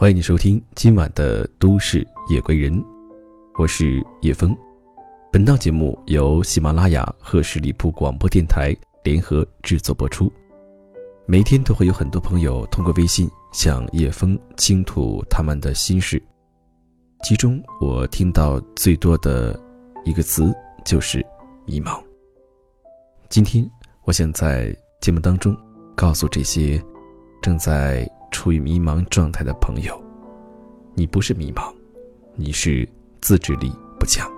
欢迎你收听今晚的《都市夜归人》，我是叶枫。本档节目由喜马拉雅和十里铺广播电台联合制作播出。每天都会有很多朋友通过微信向叶枫倾吐他们的心事，其中我听到最多的一个词就是“迷茫”。今天，我想在节目当中告诉这些正在。处于迷茫状态的朋友，你不是迷茫，你是自制力不强。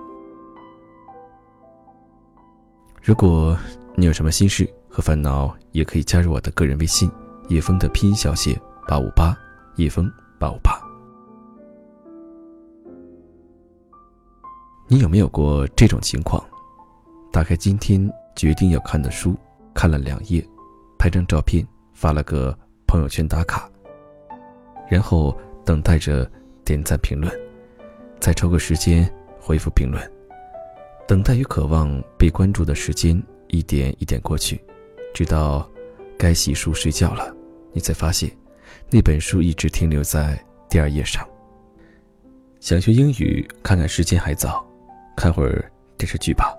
如果你有什么心事和烦恼，也可以加入我的个人微信“叶枫”的拼音小写八五八，叶枫八五八。你有没有过这种情况？打开今天决定要看的书，看了两页，拍张照片发了个朋友圈打卡。然后等待着点赞评论，再抽个时间回复评论。等待与渴望被关注的时间一点一点过去，直到该洗漱睡觉了，你才发现那本书一直停留在第二页上。想学英语，看看时间还早，看会儿电视剧吧。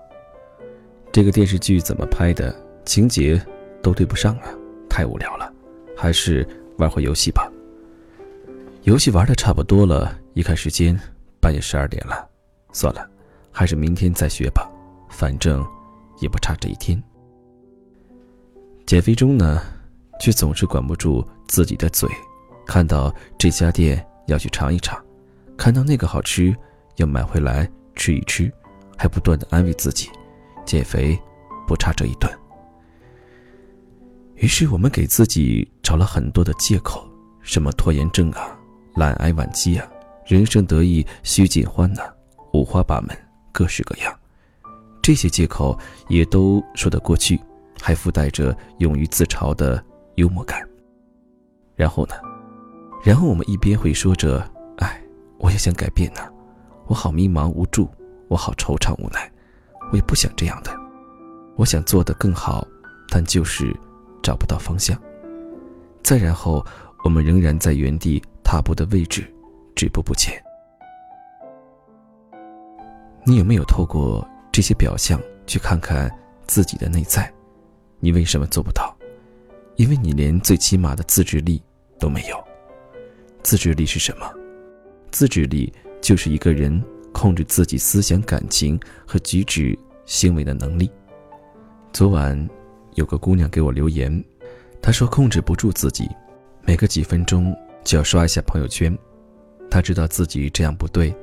这个电视剧怎么拍的？情节都对不上啊，太无聊了，还是玩会游戏吧。游戏玩的差不多了，一看时间，半夜十二点了，算了，还是明天再学吧，反正也不差这一天。减肥中呢，却总是管不住自己的嘴，看到这家店要去尝一尝，看到那个好吃要买回来吃一吃，还不断的安慰自己，减肥不差这一顿。于是我们给自己找了很多的借口，什么拖延症啊。懒癌晚期啊，人生得意须尽欢呐，五花八门，各式各样，这些借口也都说得过去，还附带着勇于自嘲的幽默感。然后呢，然后我们一边会说着：“哎，我也想改变呐，我好迷茫无助，我好惆怅无奈，我也不想这样的，我想做得更好，但就是找不到方向。”再然后，我们仍然在原地。踏步的位置，止步不前。你有没有透过这些表象去看看自己的内在？你为什么做不到？因为你连最起码的自制力都没有。自制力是什么？自制力就是一个人控制自己思想、感情和举止行为的能力。昨晚有个姑娘给我留言，她说控制不住自己，每隔几分钟。就要刷一下朋友圈，他知道自己这样不对，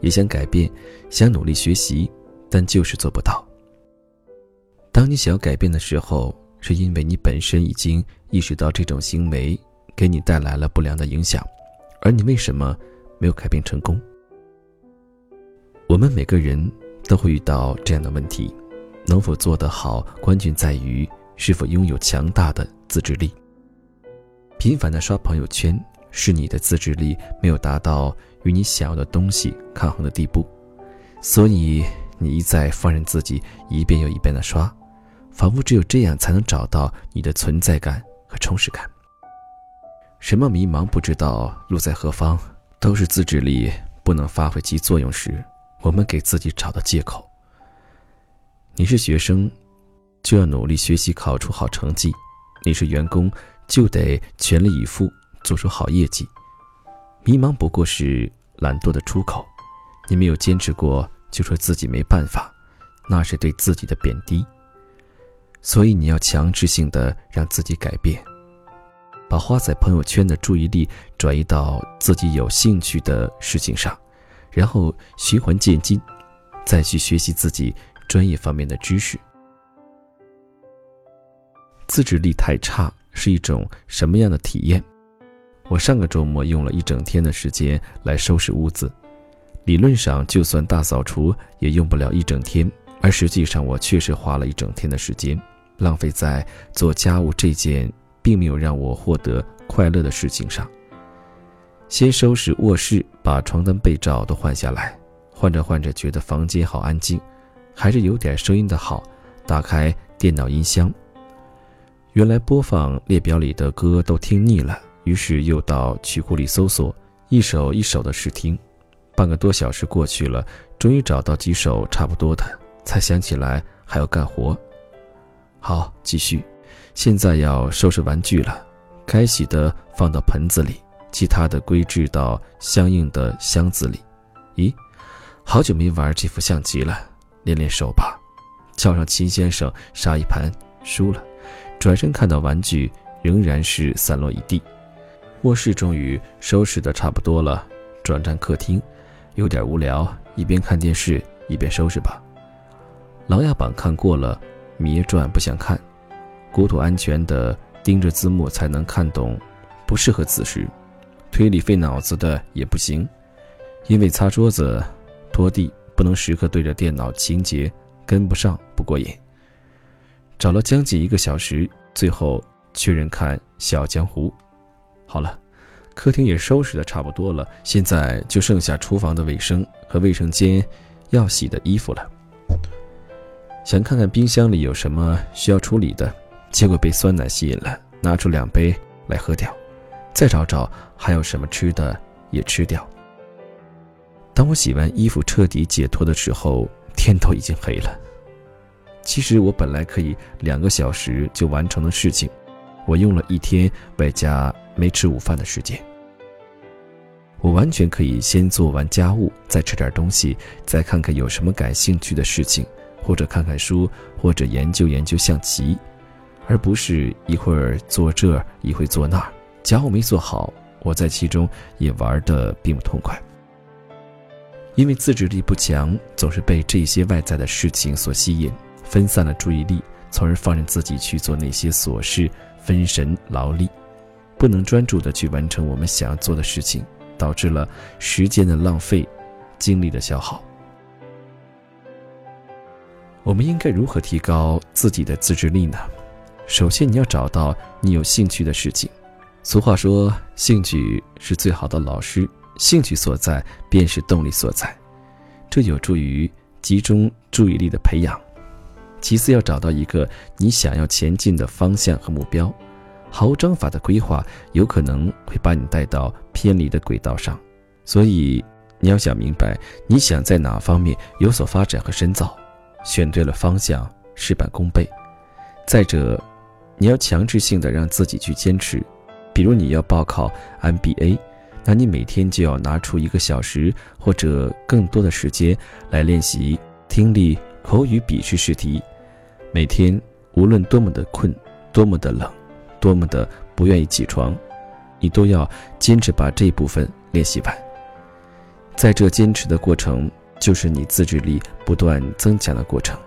也想改变，想努力学习，但就是做不到。当你想要改变的时候，是因为你本身已经意识到这种行为给你带来了不良的影响，而你为什么没有改变成功？我们每个人都会遇到这样的问题，能否做得好，关键在于是否拥有强大的自制力。频繁的刷朋友圈。是你的自制力没有达到与你想要的东西抗衡的地步，所以你一再放任自己一遍又一遍的刷，仿佛只有这样才能找到你的存在感和充实感。什么迷茫不知道路在何方，都是自制力不能发挥其作用时，我们给自己找的借口。你是学生，就要努力学习，考出好成绩；你是员工，就得全力以赴。做出好业绩，迷茫不过是懒惰的出口。你没有坚持过，就说自己没办法，那是对自己的贬低。所以你要强制性的让自己改变，把花在朋友圈的注意力转移到自己有兴趣的事情上，然后循环渐进，再去学习自己专业方面的知识。自制力太差是一种什么样的体验？我上个周末用了一整天的时间来收拾屋子，理论上就算大扫除也用不了一整天，而实际上我确实花了一整天的时间，浪费在做家务这件并没有让我获得快乐的事情上。先收拾卧室，把床单被罩都换下来，换着换着觉得房间好安静，还是有点声音的好，打开电脑音箱，原来播放列表里的歌都听腻了。于是又到曲库里搜索一首一首的试听，半个多小时过去了，终于找到几首差不多的，才想起来还要干活。好，继续。现在要收拾玩具了，该洗的放到盆子里，其他的归置到相应的箱子里。咦，好久没玩这副象棋了，练练手吧。叫上秦先生杀一盘，输了。转身看到玩具仍然是散落一地。卧室终于收拾的差不多了，转战客厅，有点无聊，一边看电视一边收拾吧。《琅琊榜》看过了，《芈月传》不想看，国土安全的盯着字幕才能看懂，不适合此时。推理费脑子的也不行，因为擦桌子、拖地不能时刻对着电脑，情节跟不上不过瘾。找了将近一个小时，最后确认看《小江湖》。好了，客厅也收拾的差不多了，现在就剩下厨房的卫生和卫生间要洗的衣服了。想看看冰箱里有什么需要处理的，结果被酸奶吸引了，拿出两杯来喝掉。再找找还有什么吃的也吃掉。当我洗完衣服彻底解脱的时候，天都已经黑了。其实我本来可以两个小时就完成的事情。我用了一天外加没吃午饭的时间，我完全可以先做完家务，再吃点东西，再看看有什么感兴趣的事情，或者看看书，或者研究研究象棋，而不是一会儿做这一会做那。家务没做好，我在其中也玩的并不痛快，因为自制力不强，总是被这些外在的事情所吸引，分散了注意力，从而放任自己去做那些琐事。分神劳力，不能专注的去完成我们想要做的事情，导致了时间的浪费，精力的消耗。我们应该如何提高自己的自制力呢？首先，你要找到你有兴趣的事情。俗话说，兴趣是最好的老师，兴趣所在便是动力所在，这有助于集中注意力的培养。其次，要找到一个你想要前进的方向和目标。毫无章法的规划，有可能会把你带到偏离的轨道上。所以，你要想明白你想在哪方面有所发展和深造，选对了方向，事半功倍。再者，你要强制性的让自己去坚持。比如，你要报考 MBA，那你每天就要拿出一个小时或者更多的时间来练习听力。口语笔试试题，每天无论多么的困，多么的冷，多么的不愿意起床，你都要坚持把这一部分练习完。在这坚持的过程，就是你自制力不断增强的过程。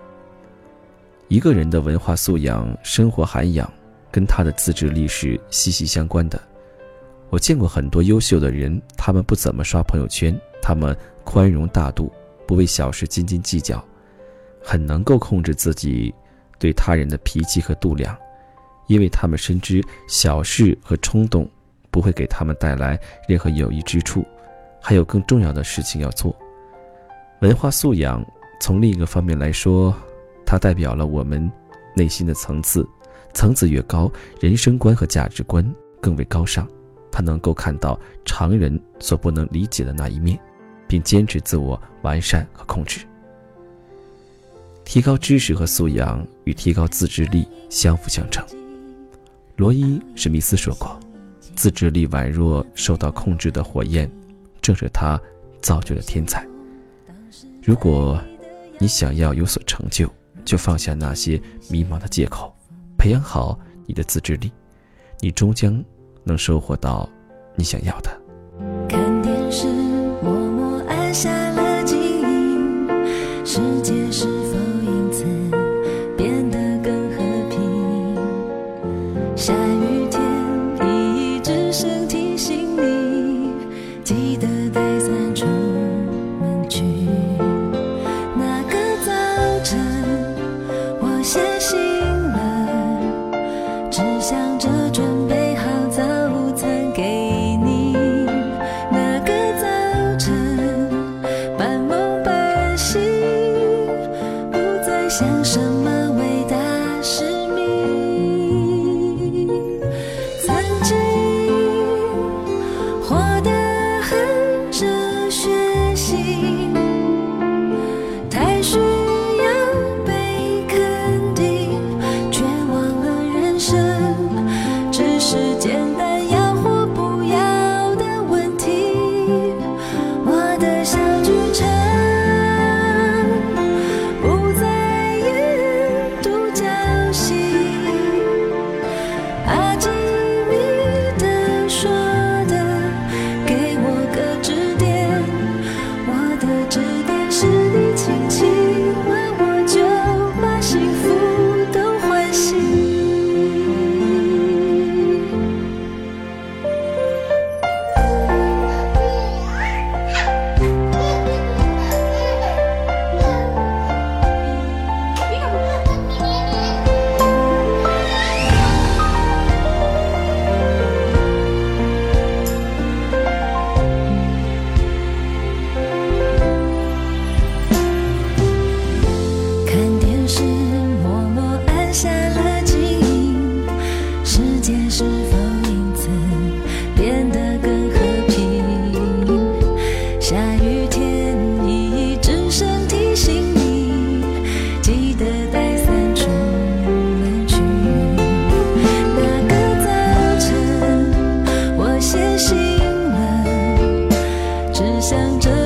一个人的文化素养、生活涵养，跟他的自制力是息息相关的。我见过很多优秀的人，他们不怎么刷朋友圈，他们宽容大度，不为小事斤斤计较。很能够控制自己对他人的脾气和度量，因为他们深知小事和冲动不会给他们带来任何有益之处，还有更重要的事情要做。文化素养从另一个方面来说，它代表了我们内心的层次，层次越高，人生观和价值观更为高尚。他能够看到常人所不能理解的那一面，并坚持自我完善和控制。提高知识和素养与提高自制力相辅相成。罗伊·史密斯说过：“自制力宛若受到控制的火焰，正是它造就了天才。”如果你想要有所成就，就放下那些迷茫的借口，培养好你的自制力，你终将能收获到你想要的。看电视，默默按下想什么。想着